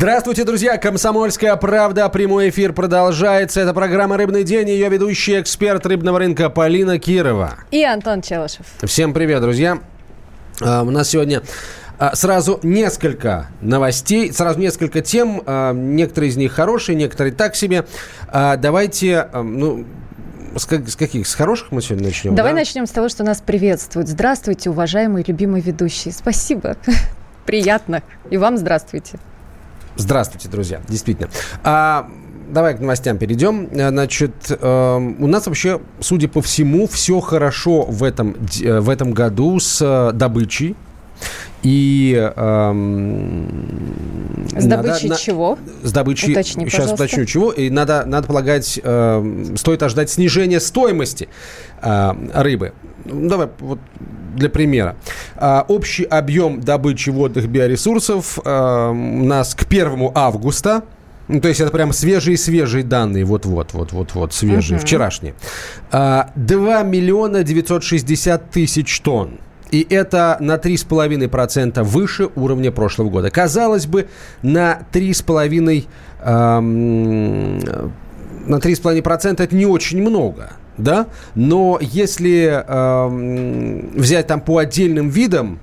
Здравствуйте, друзья! Комсомольская правда. Прямой эфир продолжается. Это программа «Рыбный день». Ее ведущий эксперт рыбного рынка Полина Кирова. И Антон Челышев. Всем привет, друзья. А, у нас сегодня а, Сразу несколько новостей, сразу несколько тем. А, некоторые из них хорошие, некоторые так себе. Давайте, ну, с, как, с каких? С хороших мы сегодня начнем? Давай да? начнем с того, что нас приветствуют. Здравствуйте, уважаемые любимые ведущие. Спасибо. Приятно. И вам здравствуйте. Здравствуйте, друзья, действительно. А, давай к новостям перейдем. Значит, э, у нас вообще, судя по всему, все хорошо в этом, в этом году с э, добычей. И эм, с добычей надо, чего? С добычей. Уточни, сейчас пожалуйста. уточню чего. И надо, надо полагать, э, стоит ожидать снижения стоимости э, рыбы. Ну, давай вот для примера. Э, общий объем добычи водных биоресурсов э, у нас к 1 августа ну, то есть это прям свежие-свежие данные, вот-вот, вот-вот-вот, свежие, uh-huh. вчерашние. 2 миллиона 960 тысяч тонн. И это на 3,5% выше уровня прошлого года. Казалось бы, на 3,5%, эм, на 3,5% это не очень много. Да? Но если эм, взять там по отдельным видам,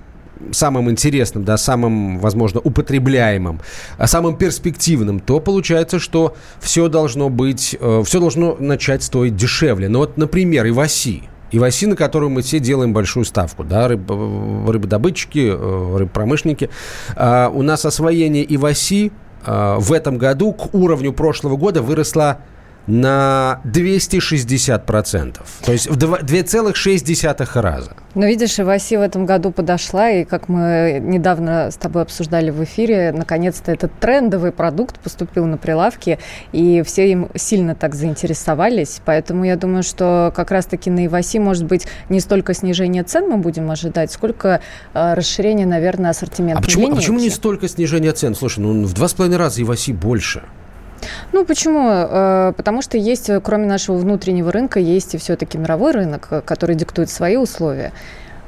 самым интересным, да, самым, возможно, употребляемым, а самым перспективным, то получается, что все должно быть, э, все должно начать стоить дешевле. Ну вот, например, Иваси – и в оси, на которую мы все делаем большую ставку, да, рыб, рыбодобытчики, э, рыбпромышленники. А, у нас освоение и в оси а, в этом году к уровню прошлого года выросло на 260%. То есть в 2,6 раза. Но видишь, Иваси в этом году подошла, и как мы недавно с тобой обсуждали в эфире, наконец-то этот трендовый продукт поступил на прилавки, и все им сильно так заинтересовались. Поэтому я думаю, что как раз-таки на Иваси, может быть, не столько снижение цен мы будем ожидать, сколько э, расширение, наверное, ассортимента. А почему, а почему не столько снижение цен? Слушай, ну в два с половиной раза Иваси больше. Ну, почему? Э, потому что есть, кроме нашего внутреннего рынка, есть и все-таки мировой рынок, э, который диктует свои условия.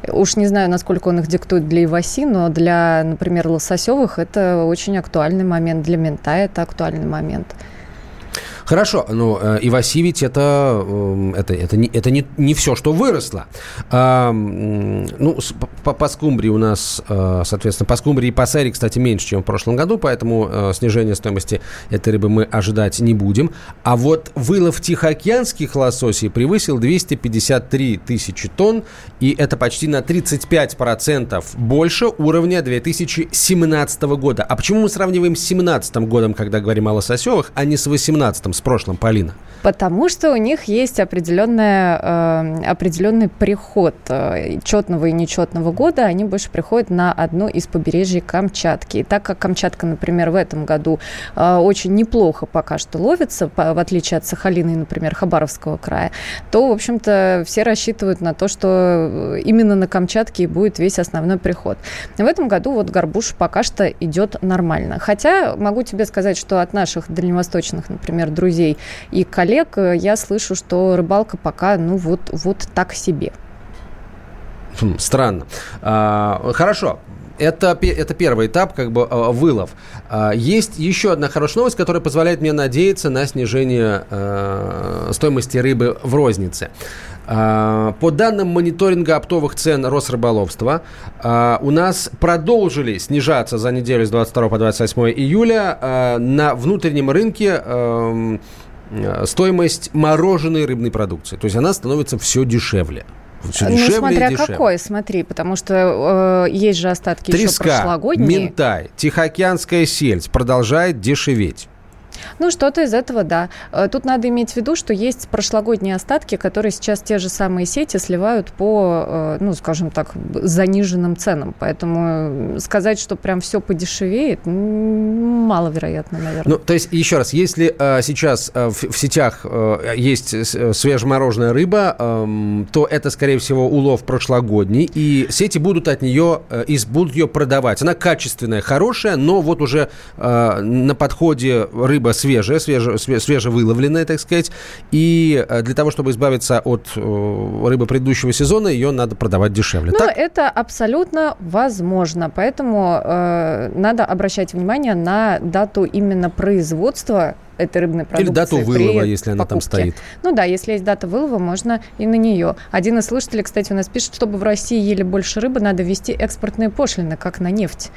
Уж не знаю, насколько он их диктует для иваси, но для, например, лососевых это очень актуальный момент, для мента это актуальный момент. Хорошо, ну, э, Иваси ведь это, эм, это, это, не, это не, не все, что выросло. А, ну, по, по скумбрии у нас, э, соответственно, по скумбрии и по сэре, кстати, меньше, чем в прошлом году, поэтому э, снижение стоимости этой рыбы мы ожидать не будем. А вот вылов тихоокеанских лососей превысил 253 тысячи тонн, и это почти на 35% больше уровня 2017 года. А почему мы сравниваем с 2017 годом, когда говорим о лососевых, а не с 2018 с прошлым, Полина? Потому что у них есть определенная, э, определенный приход э, четного и нечетного года. Они больше приходят на одно из побережий Камчатки. И так как Камчатка, например, в этом году э, очень неплохо пока что ловится, в отличие от Сахалина и, например, Хабаровского края, то, в общем-то, все рассчитывают на то, что именно на Камчатке и будет весь основной приход. В этом году вот горбуш пока что идет нормально. Хотя могу тебе сказать, что от наших дальневосточных, например, друзей и коллег э, я слышу, что рыбалка пока, ну вот, вот так себе. Хм, странно. А, хорошо. Это, это первый этап, как бы а, вылов. А, есть еще одна хорошая новость, которая позволяет мне надеяться на снижение э, стоимости рыбы в рознице. По данным мониторинга оптовых цен Росрыболовства, у нас продолжили снижаться за неделю с 22 по 28 июля на внутреннем рынке эм, Э, стоимость мороженой рыбной продукции. То есть она становится все дешевле. Все ну, смотря какой, смотри, потому что э, есть же остатки Треска, еще прошлогодние. ментай, тихоокеанская сельдь продолжает дешеветь. Ну, что-то из этого, да. Э, тут надо иметь в виду, что есть прошлогодние остатки, которые сейчас те же самые сети сливают по, э, ну, скажем так, заниженным ценам. Поэтому э, сказать, что прям все подешевеет, маловероятно, наверное. Ну, то есть, еще раз, если сейчас в, сетях есть свежемороженая рыба, э, то это, скорее всего, улов прошлогодний, и сети будут от нее, э, и будут ее продавать. Она качественная, хорошая, но вот уже на подходе рыба рыба свежая, свеже, свежевыловленная, так сказать. И для того, чтобы избавиться от рыбы предыдущего сезона, ее надо продавать дешевле. Ну, так? это абсолютно возможно. Поэтому э, надо обращать внимание на дату именно производства этой рыбной продукции. Или дату вылова, если она покупке. там стоит. Ну да, если есть дата вылова, можно и на нее. Один из слушателей, кстати, у нас пишет, чтобы в России ели больше рыбы, надо ввести экспортные пошлины, как на нефть.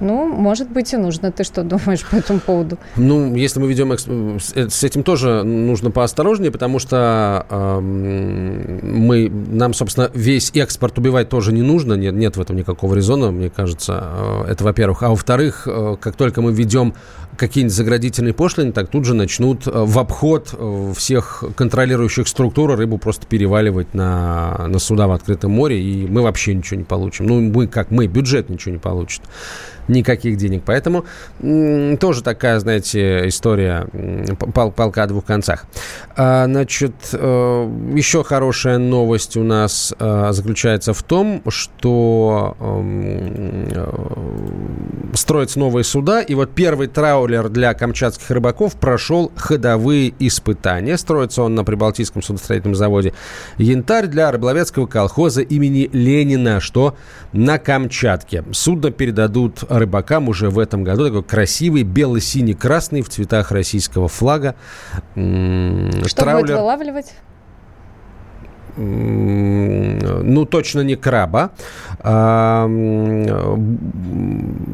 Ну, может быть, и нужно. Ты что думаешь по этому поводу? Ну, если мы ведем... Эксп... С этим тоже нужно поосторожнее, потому что э, мы, нам, собственно, весь экспорт убивать тоже не нужно. Нет, нет в этом никакого резона, мне кажется. Э, это, во-первых. А во-вторых, э, как только мы введем какие-нибудь заградительные пошлины, так тут же начнут э, в обход э, всех контролирующих структур рыбу просто переваливать на, на суда в открытом море, и мы вообще ничего не получим. Ну, мы как мы, бюджет ничего не получит никаких денег. Поэтому тоже такая, знаете, история пал полка о двух концах. А, значит, э, еще хорошая новость у нас э, заключается в том, что эм, э, строятся новые суда, и вот первый траулер для камчатских рыбаков прошел ходовые испытания. Строится он на Прибалтийском судостроительном заводе «Янтарь» для рыболовецкого колхоза имени Ленина, что на Камчатке. Судно передадут рыбакам уже в этом году. Такой красивый бело-синий-красный в цветах российского флага. Что Траулер... будет вылавливать? ну, точно не краба. А,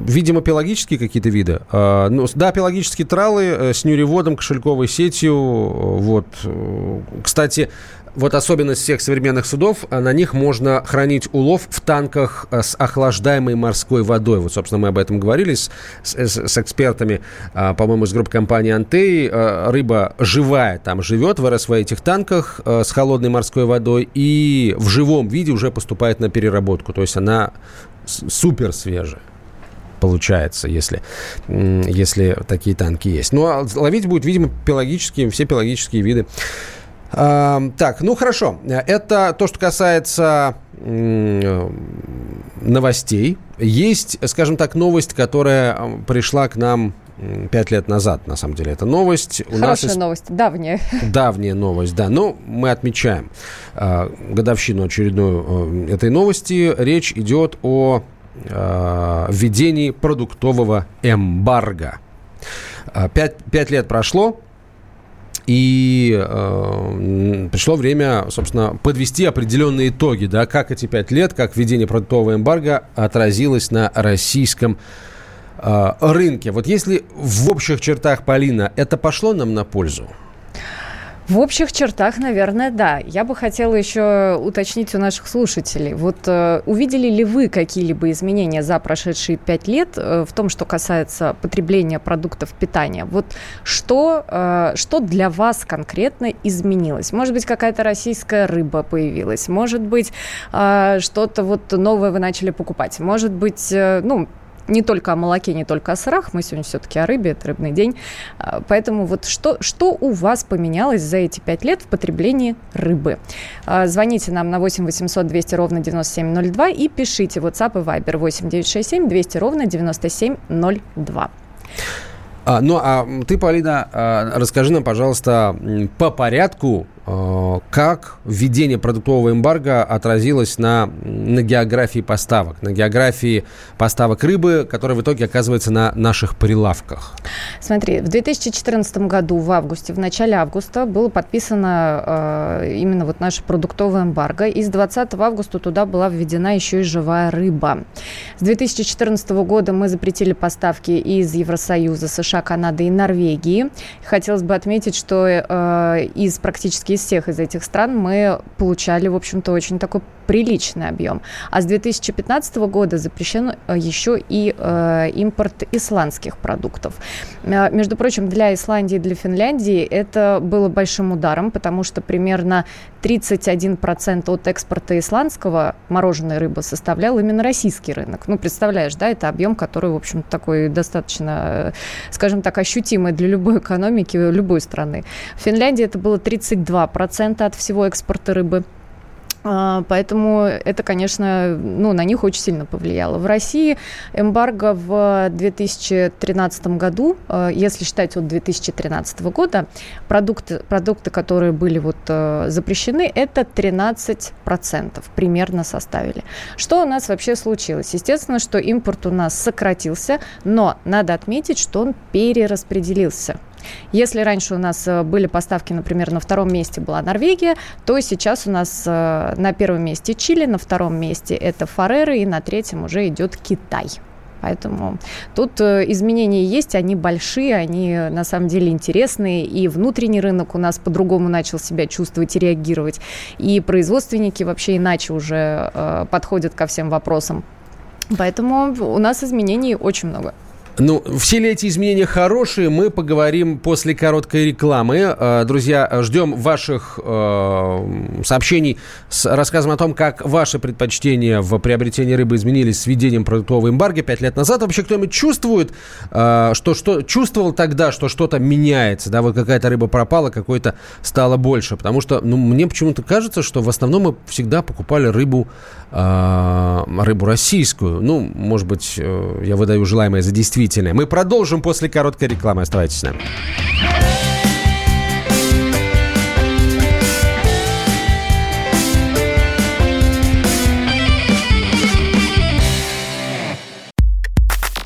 видимо, пелагические какие-то виды. А, ну, да, пелагические тралы э, с нюреводом, кошельковой сетью. Вот. Кстати, вот особенность всех современных судов, а на них можно хранить улов в танках э, с охлаждаемой морской водой. Вот, собственно, мы об этом говорили с, с, с экспертами, а, по-моему, из группы компании «Антей». А, рыба живая там живет, в этих танках с холодной морской водой и в живом виде уже поступает на переработку. То есть она супер свежая получается, если, если такие танки есть. Ну, а ловить будет, видимо, пелагические, все пелагические виды так, ну хорошо. Это то, что касается новостей. Есть, скажем так, новость, которая пришла к нам пять лет назад, на самом деле, это новость. У Хорошая нас новость, давняя. Давняя новость, да. Но мы отмечаем э, годовщину очередную э, этой новости. Речь идет о э, введении продуктового эмбарго. Пять, пять лет прошло, и э, пришло время, собственно, подвести определенные итоги, да, как эти пять лет, как введение продуктового эмбарго отразилось на российском э, рынке. Вот если в общих чертах, Полина, это пошло нам на пользу? В общих чертах, наверное, да. Я бы хотела еще уточнить у наших слушателей. Вот э, увидели ли вы какие-либо изменения за прошедшие пять лет э, в том, что касается потребления продуктов питания? Вот что, э, что для вас конкретно изменилось? Может быть, какая-то российская рыба появилась? Может быть, э, что-то вот новое вы начали покупать? Может быть, э, ну, не только о молоке, не только о сырах. Мы сегодня все-таки о рыбе, это рыбный день. А, поэтому вот что, что у вас поменялось за эти пять лет в потреблении рыбы? А, звоните нам на 8 800 200 ровно 9702 и пишите WhatsApp и Viber 8 967 200 ровно 9702. А, ну, а ты, Полина, а, расскажи нам, пожалуйста, по порядку, а, как введение продуктового эмбарго отразилось на, на географии поставок, на географии поставок рыбы, которая в итоге оказывается на наших прилавках? Смотри, в 2014 году, в августе, в начале августа было подписано э, именно вот наше продуктовое эмбарго, и с 20 августа туда была введена еще и живая рыба. С 2014 года мы запретили поставки из Евросоюза, США, США, Канады и Норвегии. Хотелось бы отметить, что э, из практически из всех из этих стран мы получали, в общем-то, очень такой приличный объем. А с 2015 года запрещен э, еще и э, импорт исландских продуктов. Э, между прочим, для Исландии и для Финляндии это было большим ударом, потому что примерно 31% от экспорта исландского мороженой рыбы составлял именно российский рынок. Ну, представляешь, да, это объем, который, в общем такой достаточно, скажем так, ощутимый для любой экономики, любой страны. В Финляндии это было 32% от всего экспорта рыбы. А, поэтому это, конечно, ну, на них очень сильно повлияло. В России эмбарго в 2013 году, а, если считать от 2013 года, продукты, продукты которые были вот а, запрещены, это 13% примерно составили. Что у нас вообще случилось? Естественно, что импорт у нас сократился, но надо отметить, что он перераспределился. Если раньше у нас э, были поставки, например, на втором месте была Норвегия, то сейчас у нас э, на первом месте Чили, на втором месте это Фареры и на третьем уже идет Китай. Поэтому тут э, изменения есть, они большие, они на самом деле интересные, и внутренний рынок у нас по-другому начал себя чувствовать и реагировать, и производственники вообще иначе уже э, подходят ко всем вопросам. Поэтому у нас изменений очень много. Ну, все ли эти изменения хорошие, мы поговорим после короткой рекламы. Э, друзья, ждем ваших э, сообщений с рассказом о том, как ваши предпочтения в приобретении рыбы изменились с введением продуктового эмбарго пять лет назад. Вообще кто-нибудь чувствует, э, что, что чувствовал тогда, что что-то меняется, да, вот какая-то рыба пропала, какой-то стало больше. Потому что, ну, мне почему-то кажется, что в основном мы всегда покупали рыбу, рыбу российскую. Ну, может быть, э, я выдаю желаемое за действительно удивительное. Мы продолжим после короткой рекламы. Оставайтесь с нами.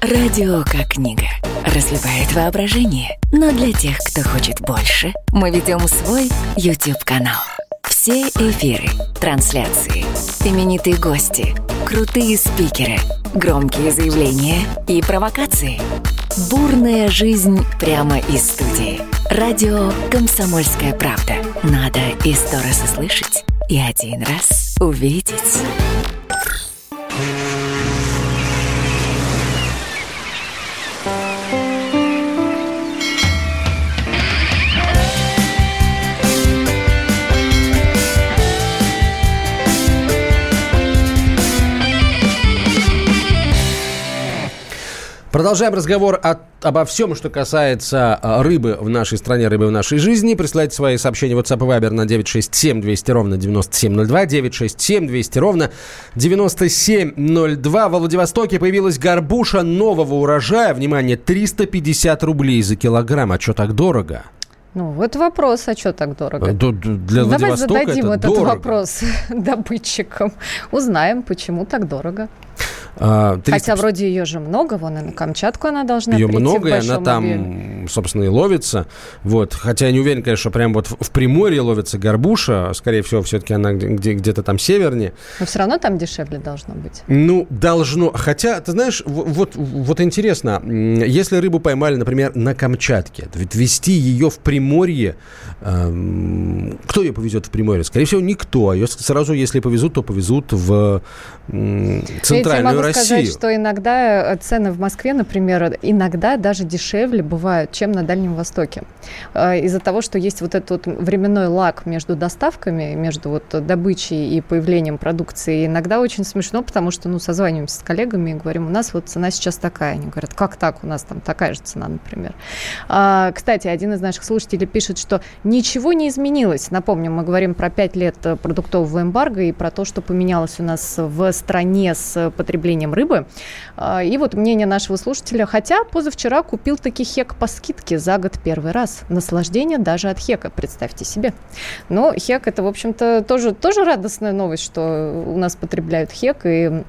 Радио как книга. Разливает воображение. Но для тех, кто хочет больше, мы ведем свой YouTube-канал. Все эфиры, трансляции, именитые гости, крутые спикеры, громкие заявления и провокации. Бурная жизнь прямо из студии. Радио «Комсомольская правда». Надо и сто раз услышать, и один раз увидеть. Продолжаем разговор о, обо всем, что касается э, рыбы в нашей стране, рыбы в нашей жизни. Присылайте свои сообщения в WhatsApp и Viber на 967 200 ровно 9702, 967 200 ровно 9702. Во Владивостоке появилась горбуша нового урожая. Внимание, 350 рублей за килограмм. А что так дорого? Ну, вот вопрос, а что так дорого? Для Давай зададим это этот дорого. вопрос добытчикам. Узнаем, почему так дорого. 300... А, Хотя вроде ее же много, вон и на Камчатку она должна Ее прийти много, и она там, объеме. собственно, и ловится. Вот. Хотя я не уверен, конечно, что прям вот в Приморье ловится горбуша. Скорее всего, все-таки она где- где-то там севернее. Но все равно там дешевле должно быть. Ну, должно. Хотя, ты знаешь, вот, вот интересно, если рыбу поймали, например, на Камчатке, ведь вести ее в Приморье, эм, кто ее повезет в Приморье? Скорее всего, никто. Ее сразу, если повезут, то повезут в м, центральную могу сказать, что иногда э, цены в Москве, например, иногда даже дешевле бывают, чем на Дальнем Востоке. Э, из-за того, что есть вот этот вот временной лаг между доставками, между вот добычей и появлением продукции, иногда очень смешно, потому что, ну, созваниваемся с коллегами и говорим, у нас вот цена сейчас такая. Они говорят, как так, у нас там такая же цена, например. А, кстати, один из наших слушателей пишет, что ничего не изменилось. Напомню, мы говорим про 5 лет э, продуктового эмбарго и про то, что поменялось у нас в стране с потреблением потреблением рыбы. А, и вот мнение нашего слушателя. Хотя позавчера купил таки хек по скидке за год первый раз. Наслаждение даже от хека, представьте себе. Но хек это, в общем-то, тоже, тоже радостная новость, что у нас потребляют хек. И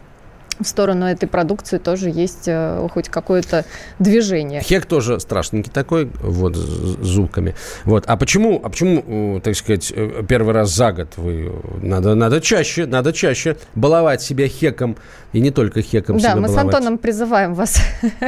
в сторону этой продукции тоже есть э, хоть какое-то движение. Хек тоже страшненький такой, вот, с зубками. Вот. А почему, а почему, так сказать, э, первый раз за год вы... Надо, надо чаще, надо чаще баловать себя хеком, и не только хеком Да, мы баловать. с Антоном призываем вас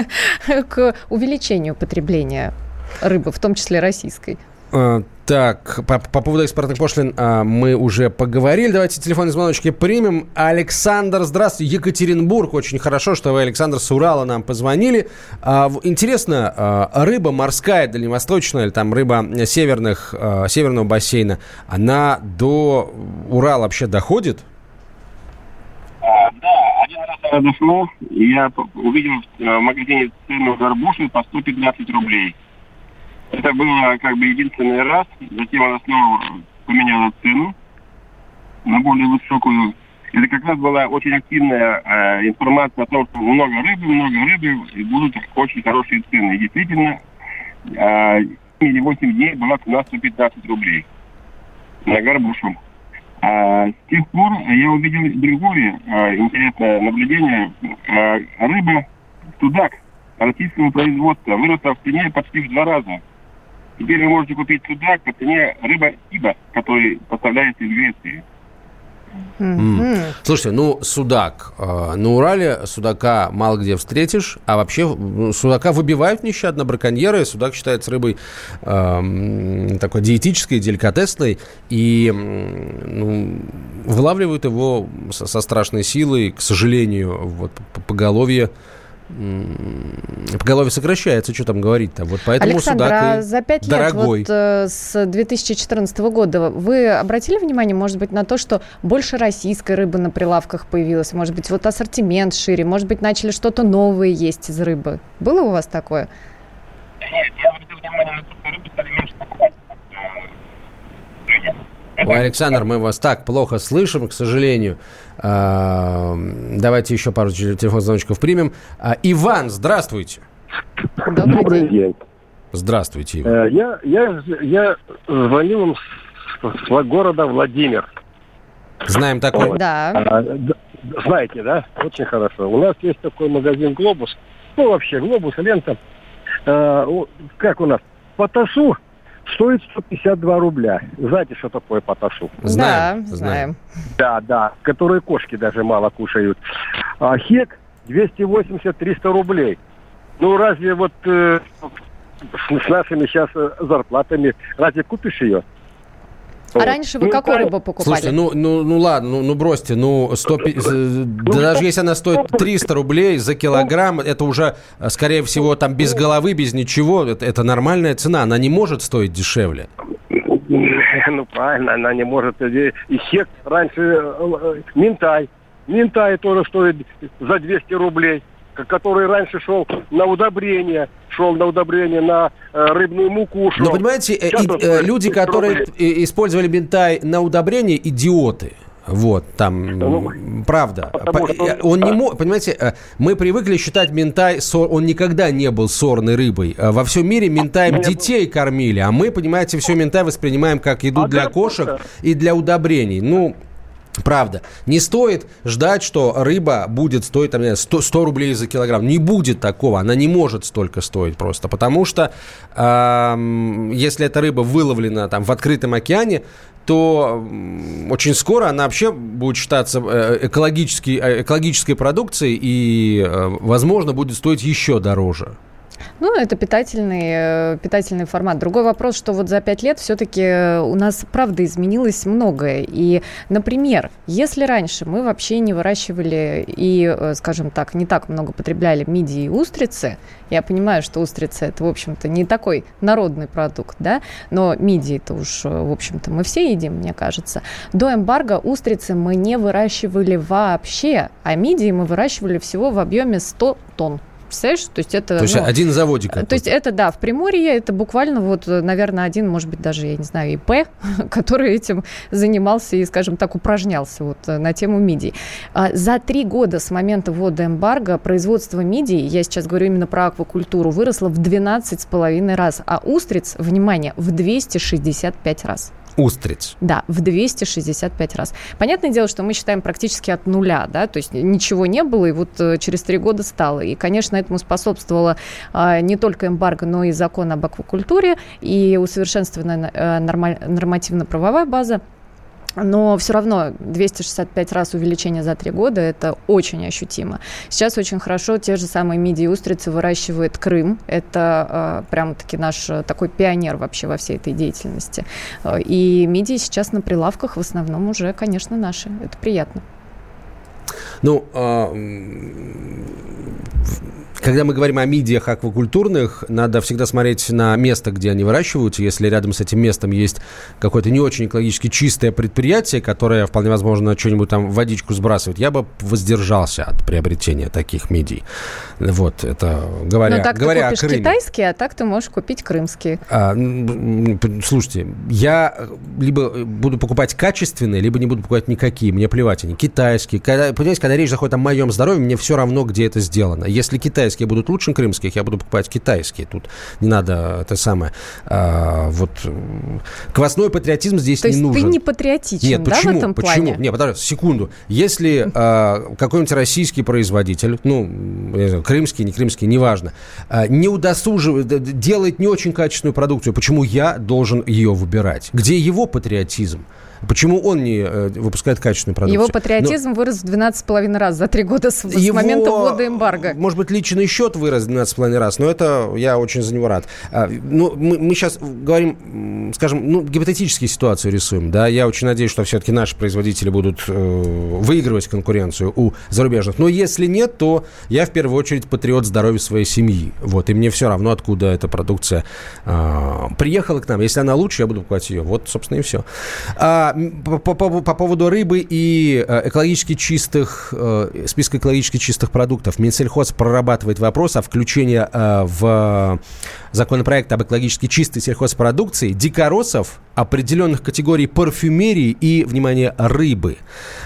к увеличению потребления рыбы, в том числе российской. А, так, по, по поводу экспортных пошлин а, мы уже поговорили. Давайте телефонные звоночки примем. Александр, здравствуйте. Екатеринбург. Очень хорошо, что вы, Александр, с Урала нам позвонили. А, интересно, а, рыба морская, дальневосточная, или там рыба северных, а, северного бассейна, она до Урала вообще доходит? А, да, один раз она дошла, я увидел в э, магазине цену горбуши по 115 рублей. Это было как бы единственный раз, затем она снова поменяла цену. на более высокую. Это как раз была очень активная э, информация о том, что много рыбы, много рыбы, и будут очень хорошие цены. И действительно, э, или 8 дней была цена 115 рублей на горбушу. А с тех пор я увидел другое а, интересное наблюдение. А, рыба, судак российского производства выросла в цене почти в два раза. Теперь вы можете купить судак по цене рыба Иба, который поставляется из Греции. Mm. Слушайте, ну, судак. Э, на Урале судака мало где встретишь, а вообще ну, судака выбивают нещадно браконьеры. Судак считается рыбой э, такой диетической, деликатесной, и ну, вылавливают его со, со страшной силой, к сожалению, вот по поголовье поголовье сокращается, что там говорить-то. Вот поэтому Александр, судак а за пять лет вот, э, с 2014 года вы обратили внимание, может быть, на то, что больше российской рыбы на прилавках появилось? Может быть, вот ассортимент шире? Может быть, начали что-то новое есть из рыбы? Было у вас такое? Нет, я обратил внимание на то, что рыбы стали меньше покупать. Ой, Александр, мы вас так плохо слышим, к сожалению. А, давайте еще пару телефонных звоночков примем. А, Иван, здравствуйте. Добрый, день. Здравствуйте. Иван. Э, я, я, я звонил вам с города Владимир. Знаем такой. Да. А, знаете, да? Очень хорошо. У нас есть такой магазин «Глобус». Ну, вообще, «Глобус», лента. А, как у нас? По ТАСУ стоит 152 рубля. Знаете, что такое поташу? Знаем, да, знаем. Да, да, которые кошки даже мало кушают. А хек 280-300 рублей. Ну, разве вот э, с, с нашими сейчас э, зарплатами, разве купишь ее? А вот. раньше вы ну, какую рыбу покупали? Слушайте, ну, ну, ну ладно, ну, ну бросьте, ну 100, ну, да даже если она стоит 300 рублей за килограмм, это уже, скорее всего, там без головы, без ничего, это, это нормальная цена, она не может стоить дешевле. Ну правильно, она не может. И хек раньше э, минтай, минтай тоже стоит за 200 рублей который раньше шел на удобрение, шел на удобрение на э, рыбную муку. Шел. Но понимаете, э, э, люди, которые использовали бентай на удобрение, идиоты. Вот, там, ну, правда. Потому, что, э, он не мог, понимаете, э, мы привыкли считать ментай, сор, он никогда не был сорной рыбой. Во всем мире ментаем детей кормили, а мы, понимаете, все ментай воспринимаем как еду а для кошек и для удобрений. Ну, Правда. Не стоит ждать, что рыба будет стоить там, 100, 100 рублей за килограмм. Не будет такого. Она не может столько стоить просто. Потому что э, если эта рыба выловлена там, в открытом океане, то очень скоро она вообще будет считаться э, экологической, э, экологической продукцией и, э, возможно, будет стоить еще дороже. Ну, это питательный, э, питательный формат. Другой вопрос, что вот за пять лет все-таки э, у нас, правда, изменилось многое. И, например, если раньше мы вообще не выращивали и, э, скажем так, не так много потребляли мидии и устрицы, я понимаю, что устрицы это, в общем-то, не такой народный продукт, да, но мидии это уж, в общем-то, мы все едим, мне кажется. До эмбарго устрицы мы не выращивали вообще, а мидии мы выращивали всего в объеме 100 тонн. Представляешь? То есть это... То есть ну, один заводик. То есть это, да, в Приморье это буквально вот, наверное, один, может быть, даже, я не знаю, ИП, который этим занимался и, скажем так, упражнялся вот на тему мидий. А за три года с момента ввода эмбарго производство мидий, я сейчас говорю именно про аквакультуру, выросло в 12,5 раз, а устриц, внимание, в 265 раз. Устриц. Да, в 265 раз. Понятное дело, что мы считаем практически от нуля, да, то есть ничего не было, и вот э, через три года стало. И, конечно, этому способствовала а, не только эмбарго, но и закон об аквакультуре, и усовершенствованная а, нормативно-правовая база но все равно 265 раз увеличение за три года – это очень ощутимо. Сейчас очень хорошо те же самые мидии и устрицы выращивает Крым. Это э, прямо-таки наш э, такой пионер вообще во всей этой деятельности. Э, и мидии сейчас на прилавках в основном уже, конечно, наши. Это приятно. Ну, э, когда мы говорим о мидиях аквакультурных, надо всегда смотреть на место, где они выращиваются. Если рядом с этим местом есть какое-то не очень экологически чистое предприятие, которое, вполне возможно, что-нибудь там водичку сбрасывает, я бы воздержался от приобретения таких мидий. Вот, это говоря, ну, так говоря ты купишь о Крыме. китайские, а так ты можешь купить крымские. А, слушайте, я либо буду покупать качественные, либо не буду покупать никакие. Мне плевать они. Китайские. Когда, понимаете, когда речь заходит о моем здоровье, мне все равно, где это сделано. Если китайские будут лучше крымских, я буду покупать китайские. Тут не надо это самое. А, вот квасной патриотизм здесь То не есть нужен. ты не патриотичен, Нет, да, почему? в этом почему? плане? Нет, подожди, секунду. Если а, какой-нибудь российский производитель, ну, знаю, крымский, не крымский, неважно, а, не удосуживает, делает не очень качественную продукцию, почему я должен ее выбирать? Где его патриотизм? Почему он не э, выпускает качественную продукцию? Его патриотизм вырос в 12,5 раз за три года с, с Его, момента ввода эмбарго. Может быть, личный счет вырос 12,5 раз, но это я очень за него рад. А, Ну, мы, мы сейчас говорим, скажем, ну, гипотетические ситуации рисуем, да, я очень надеюсь, что все-таки наши производители будут э, выигрывать конкуренцию у зарубежных. Но если нет, то я в первую очередь патриот здоровья своей семьи. Вот, и мне все равно, откуда эта продукция а, приехала к нам. Если она лучше, я буду покупать ее. Вот, собственно, и все. А, по, по- по- по поводу рыбы и э, экологически чистых, э, списка экологически чистых продуктов. Минсельхоз прорабатывает вопрос о включении э, в законопроект об экологически чистой сельхозпродукции дикоросов определенных категорий парфюмерии и, внимание, рыбы.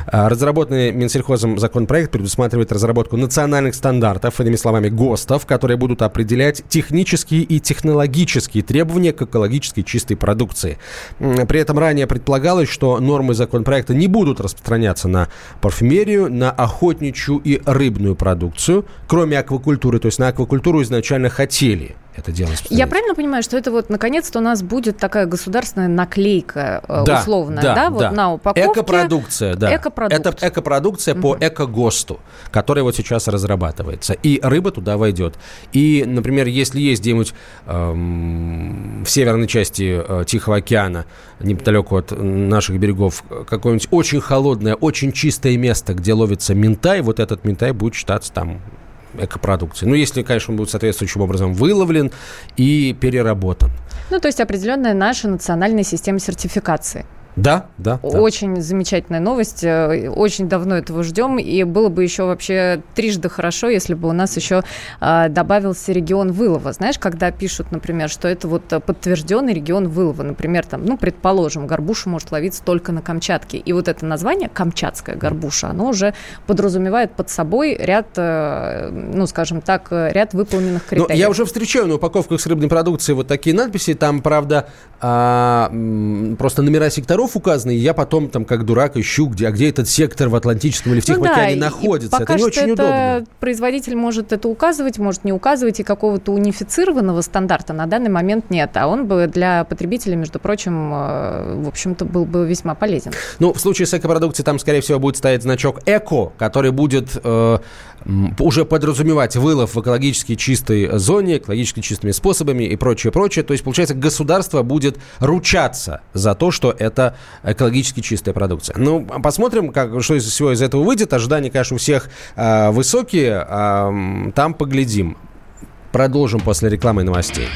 А, Разработанный Минсельхозом законопроект предусматривает разработку национальных стандартов, иными словами, ГОСТов, которые будут определять технические и технологические требования к экологически чистой продукции. При этом ранее предполагалось, что нормы законопроекта не будут распространяться на парфюмерию, на охотничью и рыбную продукцию, кроме аквакультуры. То есть на аквакультуру изначально хотели это дело Я правильно понимаю, что это вот наконец-то у нас будет такая государственная наклейка э, Да, условная, да, вот на упаковке? Экопродукция, да. Экопродукт. Это экопродукция по экогосту, которая вот сейчас разрабатывается. И рыба туда войдет. И, например, если есть где-нибудь эм, в северной части э, Тихого океана, неподалеку от наших берегов, какое-нибудь очень холодное, очень чистое место, где ловится ментай, вот этот ментай будет считаться там экопродукцией. Ну, если, конечно, он будет соответствующим образом выловлен и переработан. Ну, то есть определенная наша национальная система сертификации. Да, да. да. Очень замечательная новость. э, Очень давно этого ждем. И было бы еще вообще трижды хорошо, если бы у нас еще э, добавился регион вылова. Знаешь, когда пишут, например, что это вот э, подтвержденный регион вылова. Например, там, ну, предположим, горбуша может ловиться только на Камчатке. И вот это название, камчатская горбуша, оно уже подразумевает под собой ряд, э, ну, скажем так, э, ряд выполненных Ну, критериев. я уже встречаю на упаковках с рыбной продукцией вот такие надписи. Там, правда, м, просто номера секторов указаны. И я потом, там, как дурак, ищу, где, а где этот сектор в Атлантическом или в Тихом Ну да, океане и находится. пока это не что очень это удобно. производитель может это указывать, может не указывать, и какого-то унифицированного стандарта на данный момент нет. А он бы для потребителя, между прочим, э, в общем-то, был бы весьма полезен. Ну, в случае с экопродукцией там, скорее всего, будет стоять значок «эко», который будет э, уже подразумевать вылов в экологически чистой зоне, экологически чистыми способами и прочее, прочее. То есть, получается, государство будет ручаться за то, что это экологически чистая продукция. Ну, посмотрим, как, что из всего из этого выйдет. Ожидания, конечно, у всех э, высокие. М, там поглядим. Продолжим после рекламы и новостей.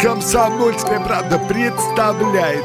Комсомольская правда представляет.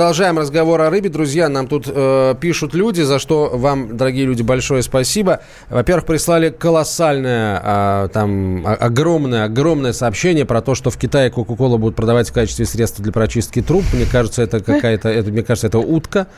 Продолжаем разговор о рыбе. Друзья, нам тут э, пишут люди, за что вам, дорогие люди, большое спасибо. Во-первых, прислали колоссальное, э, там, огромное, огромное сообщение про то, что в Китае Кока-Кола будут продавать в качестве средства для прочистки труб. Мне кажется, это какая-то, это, мне кажется, это утка.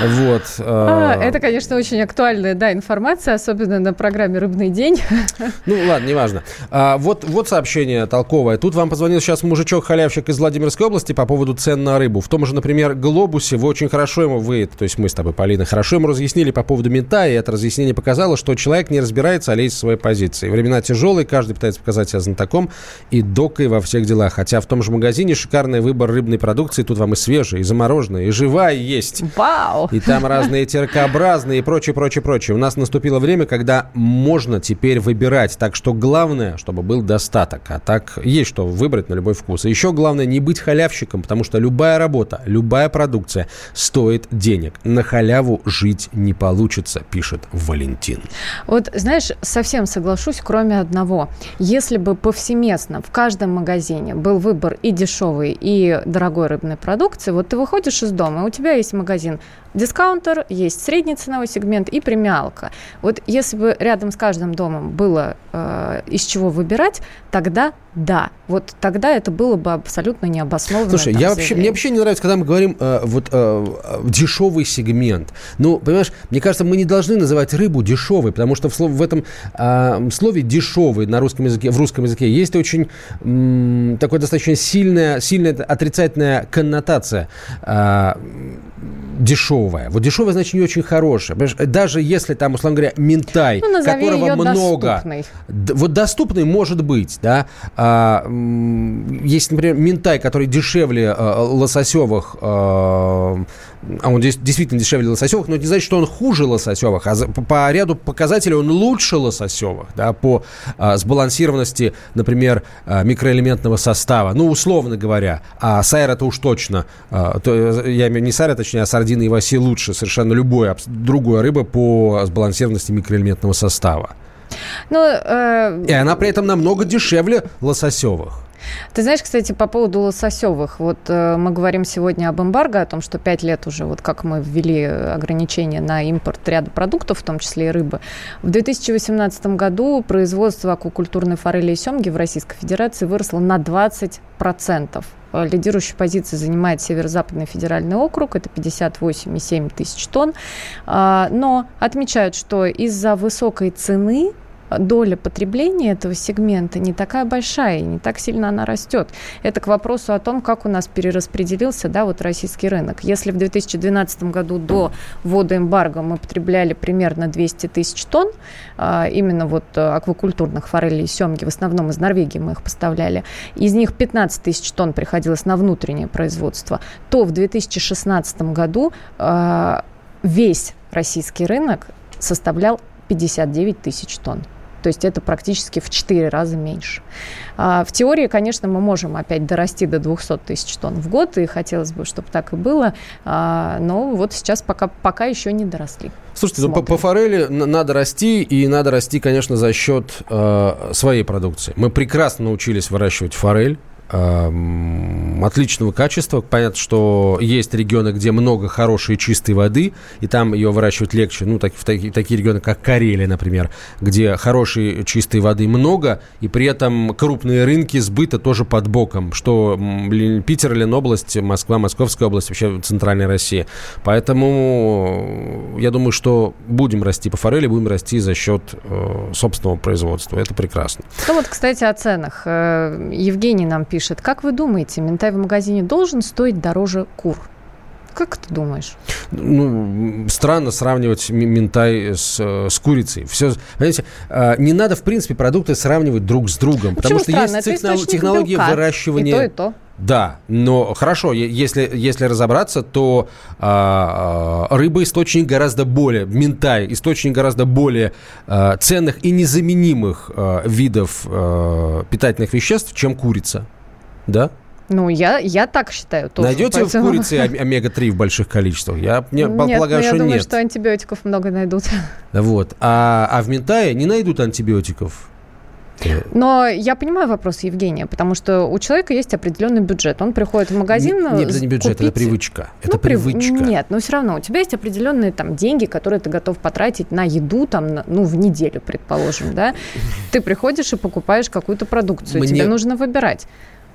Вот. Э. А, это, конечно, очень актуальная, да, информация, особенно на программе «Рыбный день». Ну, ладно, неважно. А, вот, вот сообщение толковое. Тут вам позвонил сейчас мужичок-халявщик из Владимирской области по поводу цен на рыбу. В том же, например, «Глобусе» вы очень хорошо ему, вы, то есть мы с тобой, Полина, хорошо ему разъяснили по поводу мента, и это разъяснение показало, что человек не разбирается, а лезет в своей позиции. Времена тяжелые, каждый пытается показать себя знатоком и докой во всех делах. Хотя в том же магазине шикарный выбор рыбной продукции, тут вам и свежая, и замороженная, и живая есть. Вау! И там разные теркообразные и прочее, прочее, прочее. У нас наступило время, когда можно теперь выбирать. Так что главное, чтобы был достаток. А так есть что выбрать на любой вкус. И еще главное не быть халявщиком, потому что любая работа, любая продукция стоит денег. На халяву жить не получится, пишет Валентин. Вот, знаешь, совсем соглашусь, кроме одного. Если бы повсеместно в каждом магазине был выбор и дешевый, и дорогой рыбной продукции, вот ты выходишь из дома, и у тебя есть магазин дискаунтер, есть средний ценовой сегмент и премиалка. Вот если бы рядом с каждым домом было э, из чего выбирать, тогда да. Вот тогда это было бы абсолютно необоснованно. Слушай, я вообще, мне вообще не нравится, когда мы говорим э, вот э, дешевый сегмент. Ну, понимаешь, мне кажется, мы не должны называть рыбу дешевой, потому что в, слов, в этом э, слове дешевый на русском языке, в русском языке есть очень м, такой достаточно сильная, сильная отрицательная коннотация. Э, дешевая. Вот дешевая, значит, не очень хорошая. Даже если там, условно говоря, ментай, ну, которого много. Доступный. Вот доступный может быть, да. А, есть, например, ментай, который дешевле а, лососевых а, а он действительно дешевле лососевых, но это не значит, что он хуже лососевых, а по ряду показателей он лучше лососевых, да, по а, сбалансированности, например, а, микроэлементного состава, ну, условно говоря, а сайр это уж точно, а, то, я имею не сайр, точнее, а сардины и васи лучше совершенно любой, другой рыба по сбалансированности микроэлементного состава. Ну, э... И она при этом намного дешевле лососевых. Ты знаешь, кстати, по поводу лососевых. Вот э, мы говорим сегодня об эмбарго, о том, что пять лет уже, вот как мы ввели ограничения на импорт ряда продуктов, в том числе и рыбы. В 2018 году производство аквакультурной форели и семги в Российской Федерации выросло на 20%. Лидирующую позицию занимает Северо-Западный федеральный округ, это 58,7 тысяч тонн. А, но отмечают, что из-за высокой цены доля потребления этого сегмента не такая большая, и не так сильно она растет. Это к вопросу о том, как у нас перераспределился да, вот российский рынок. Если в 2012 году до ввода эмбарго мы потребляли примерно 200 тысяч тонн, а, именно вот э, аквакультурных форелей и семги, в основном из Норвегии мы их поставляли, из них 15 тысяч тонн приходилось на внутреннее производство, то в 2016 году а, весь российский рынок составлял 59 тысяч тонн. То есть это практически в 4 раза меньше. А, в теории, конечно, мы можем опять дорасти до 200 тысяч тонн в год, и хотелось бы, чтобы так и было, а, но вот сейчас пока, пока еще не доросли. Слушайте, ну, по, по форели надо расти, и надо расти, конечно, за счет э, своей продукции. Мы прекрасно научились выращивать форель, отличного качества. Понятно, что есть регионы, где много хорошей чистой воды, и там ее выращивать легче. Ну, так, в такие, такие регионы, как Карелия, например, где хорошей чистой воды много, и при этом крупные рынки сбыта тоже под боком, что Питер, Ленобласть, Москва, Московская область, вообще центральная Россия. Поэтому я думаю, что будем расти по форели, будем расти за счет э, собственного производства. Это прекрасно. Ну вот, кстати, о ценах. Э, Евгений нам пишет пишет, как вы думаете, ментай в магазине должен стоить дороже кур? Как ты думаешь? Ну, странно сравнивать ментай с, с курицей. Все, понимаете, а, не надо, в принципе, продукты сравнивать друг с другом. Почему потому что странно? есть технолог, технологии белка. выращивания... И то, и то. Да, но хорошо, если, если разобраться, то а, рыба источник гораздо более, ментай источник гораздо более а, ценных и незаменимых а, видов а, питательных веществ, чем курица да? Ну, я, я так считаю. Тоже, Найдете поэтому... в курице омега-3 в больших количествах? Я не, нет, полагаю, ну, что я думаю, нет. что антибиотиков много найдут. Вот. А, а в ментае не найдут антибиотиков. Но я понимаю вопрос Евгения, потому что у человека есть определенный бюджет. Он приходит в магазин. Нет, это не бюджет, купить... это привычка. Это ну, привычка. Нет, но все равно у тебя есть определенные там деньги, которые ты готов потратить на еду там, ну, в неделю, предположим, да. Ты приходишь и покупаешь какую-то продукцию. Мне... Тебе нужно выбирать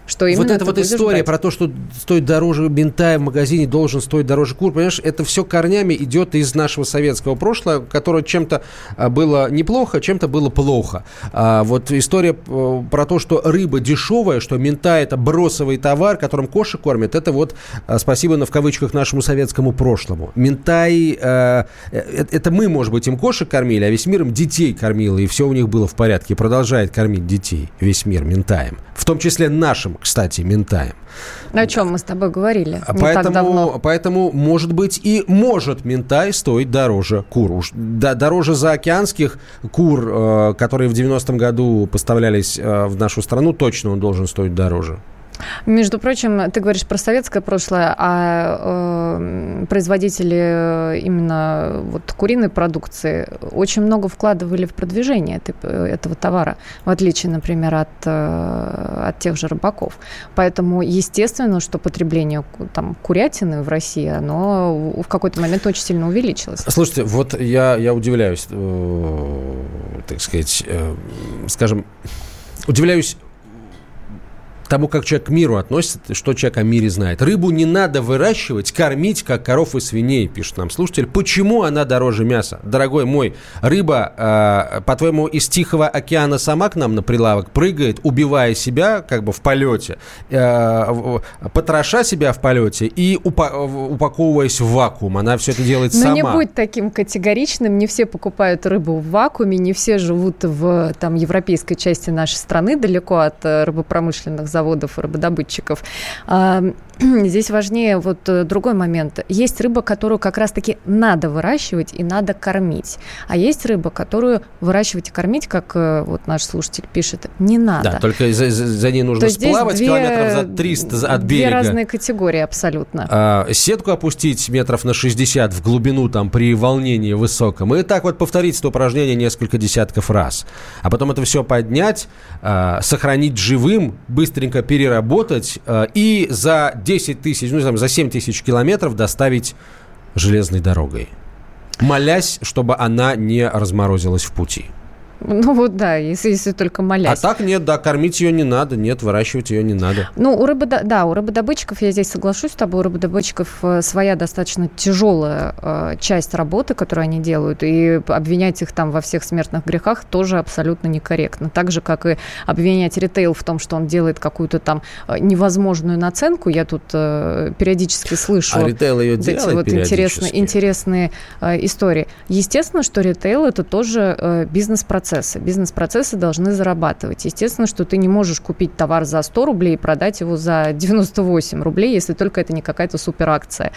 что вот эта вот история брать. про то, что стоит дороже бинта в магазине, должен стоить дороже кур, понимаешь, это все корнями идет из нашего советского прошлого, которое чем-то а, было неплохо, чем-то было плохо. А вот история э, про то, что рыба дешевая, что мента это бросовый товар, которым кошек кормят, это вот а, спасибо на в кавычках нашему советскому прошлому. Ментай, э, э, это мы, может быть, им кошек кормили, а весь мир им детей кормил, и все у них было в порядке, и продолжает кормить детей весь мир ментаем. В том числе нашим кстати, ментаем. О чем мы с тобой говорили не поэтому, так давно. Поэтому, может быть, и может ментай стоить дороже кур. Уж, да, дороже заокеанских кур, э, которые в 90-м году поставлялись э, в нашу страну, точно он должен стоить дороже. Между прочим, ты говоришь про советское прошлое, а э, производители э, именно вот куриной продукции очень много вкладывали в продвижение этой, этого товара, в отличие, например, от, э, от тех же рыбаков. Поэтому естественно, что потребление там курятины в России, оно в какой-то момент очень сильно увеличилось. Слушайте, вот я, я удивляюсь, э, так сказать, э, скажем, удивляюсь тому, как человек к миру относится, что человек о мире знает. Рыбу не надо выращивать, кормить, как коров и свиней, пишет нам слушатель. Почему она дороже мяса? Дорогой мой, рыба, э, по-твоему, из Тихого океана сама к нам на прилавок прыгает, убивая себя как бы в полете, э, потроша себя в полете и упа- упаковываясь в вакуум. Она все это делает Но сама. не будь таким категоричным. Не все покупают рыбу в вакууме, не все живут в там, европейской части нашей страны, далеко от э, рыбопромышленных заводов, рыбодобытчиков. А, здесь важнее вот э, другой момент. Есть рыба, которую как раз-таки надо выращивать и надо кормить. А есть рыба, которую выращивать и кормить, как э, вот наш слушатель пишет, не надо. Да, только за, за ней нужно То сплавать две, километров за 300 от берега. Две разные категории абсолютно. А, сетку опустить метров на 60 в глубину там при волнении высоком. И так вот повторить это упражнение несколько десятков раз. А потом это все поднять, а, сохранить живым, быстренько переработать э, и за 10 тысяч, ну, там, за 7 тысяч километров доставить железной дорогой. Молясь, чтобы она не разморозилась в пути. Ну вот да, если, если только молясь. А так нет, да, кормить ее не надо, нет, выращивать ее не надо. Ну, у рыбы, да, у рыбодобытчиков, я здесь соглашусь с тобой, у рыбодобытчиков э, своя достаточно тяжелая э, часть работы, которую они делают, и обвинять их там во всех смертных грехах тоже абсолютно некорректно. Так же, как и обвинять ритейл в том, что он делает какую-то там э, невозможную наценку, я тут э, периодически слышу. А ритейл ее вот делает вот интересные, интересные э, истории. Естественно, что ритейл это тоже э, бизнес-процесс бизнес-процессы. Бизнес-процессы должны зарабатывать. Естественно, что ты не можешь купить товар за 100 рублей и продать его за 98 рублей, если только это не какая-то суперакция.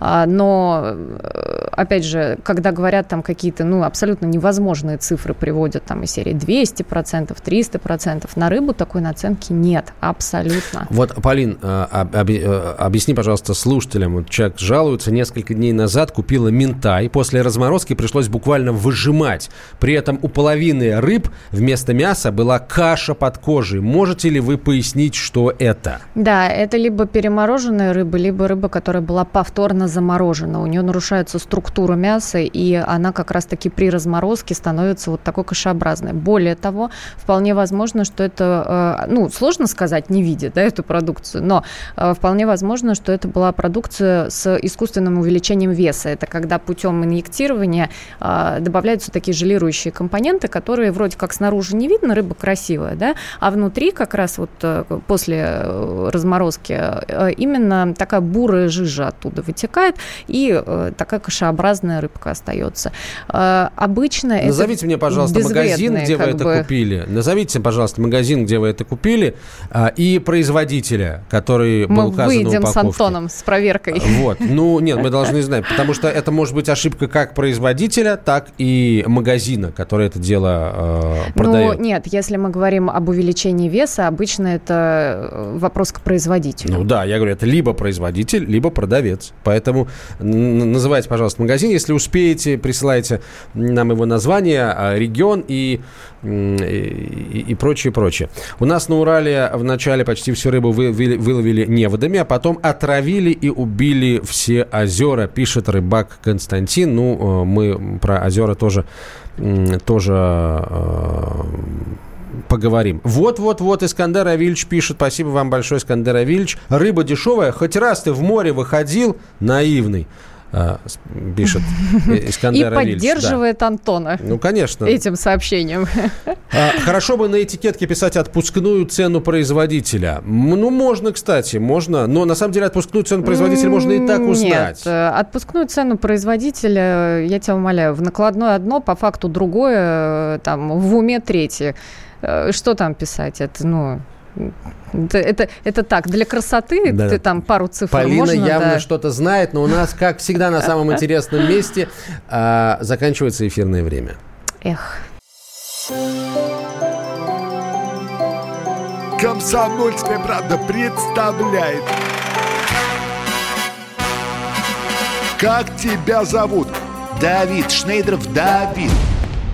А, но, э, опять же, когда говорят там какие-то, ну, абсолютно невозможные цифры приводят там из серии 200%, 300%, на рыбу такой наценки нет, абсолютно. Вот, Полин, э, э, объясни, пожалуйста, слушателям, человек жалуется, несколько дней назад купила ментай, после разморозки пришлось буквально выжимать, при этом у половины половины рыб вместо мяса была каша под кожей. Можете ли вы пояснить, что это? Да, это либо перемороженная рыба, либо рыба, которая была повторно заморожена. У нее нарушается структура мяса, и она как раз-таки при разморозке становится вот такой кашеобразной. Более того, вполне возможно, что это, э, ну, сложно сказать, не видя да, эту продукцию, но э, вполне возможно, что это была продукция с искусственным увеличением веса. Это когда путем инъектирования э, добавляются такие желирующие компоненты, которые вроде как снаружи не видно, рыба красивая, да, а внутри как раз вот э, после э, разморозки э, именно такая бурая жижа оттуда вытекает, и такая кашеобразная рыбка остается. Обычно Назовите это мне, пожалуйста, магазин, где вы это бы... купили. Назовите, пожалуйста, магазин, где вы это купили, и производителя, который мы был указан выйдем с Антоном с проверкой. Вот. Ну, нет, мы должны знать, потому что это может быть ошибка как производителя, так и магазина, который это дело э, продает? Ну, нет, если мы говорим об увеличении веса, обычно это э, вопрос к производителю. Ну да, я говорю, это либо производитель, либо продавец. Поэтому называйте, пожалуйста, магазин. Если успеете, присылайте нам его название, а, регион и, и, и прочее, прочее. У нас на Урале в начале почти всю рыбу вы, вы, выловили неводами, а потом отравили и убили все озера, пишет рыбак Константин. Ну, э, мы про озера тоже, тоже э, поговорим. Вот-вот-вот Искандер Авильевич пишет. Спасибо вам большое, Искандер Авильевич. Рыба дешевая. Хоть раз ты в море выходил, наивный а, пишет Искандер И поддерживает да. Антона. Ну, конечно. Этим сообщением. А, хорошо бы на этикетке писать отпускную цену производителя. Ну, можно, кстати, можно. Но на самом деле отпускную цену производителя можно и так узнать. Нет, э, отпускную цену производителя, я тебя умоляю, в накладное одно, по факту другое, э, там, в уме третье. Э, что там писать? Это, ну, это, это, это так, для красоты да. ты там пару цифр Полина можно, явно да. что-то знает, но у нас, как всегда, на самом интересном месте а, заканчивается эфирное время. Эх. Комсомольская правда представляет. Как тебя зовут? Давид Шнейдров Давид.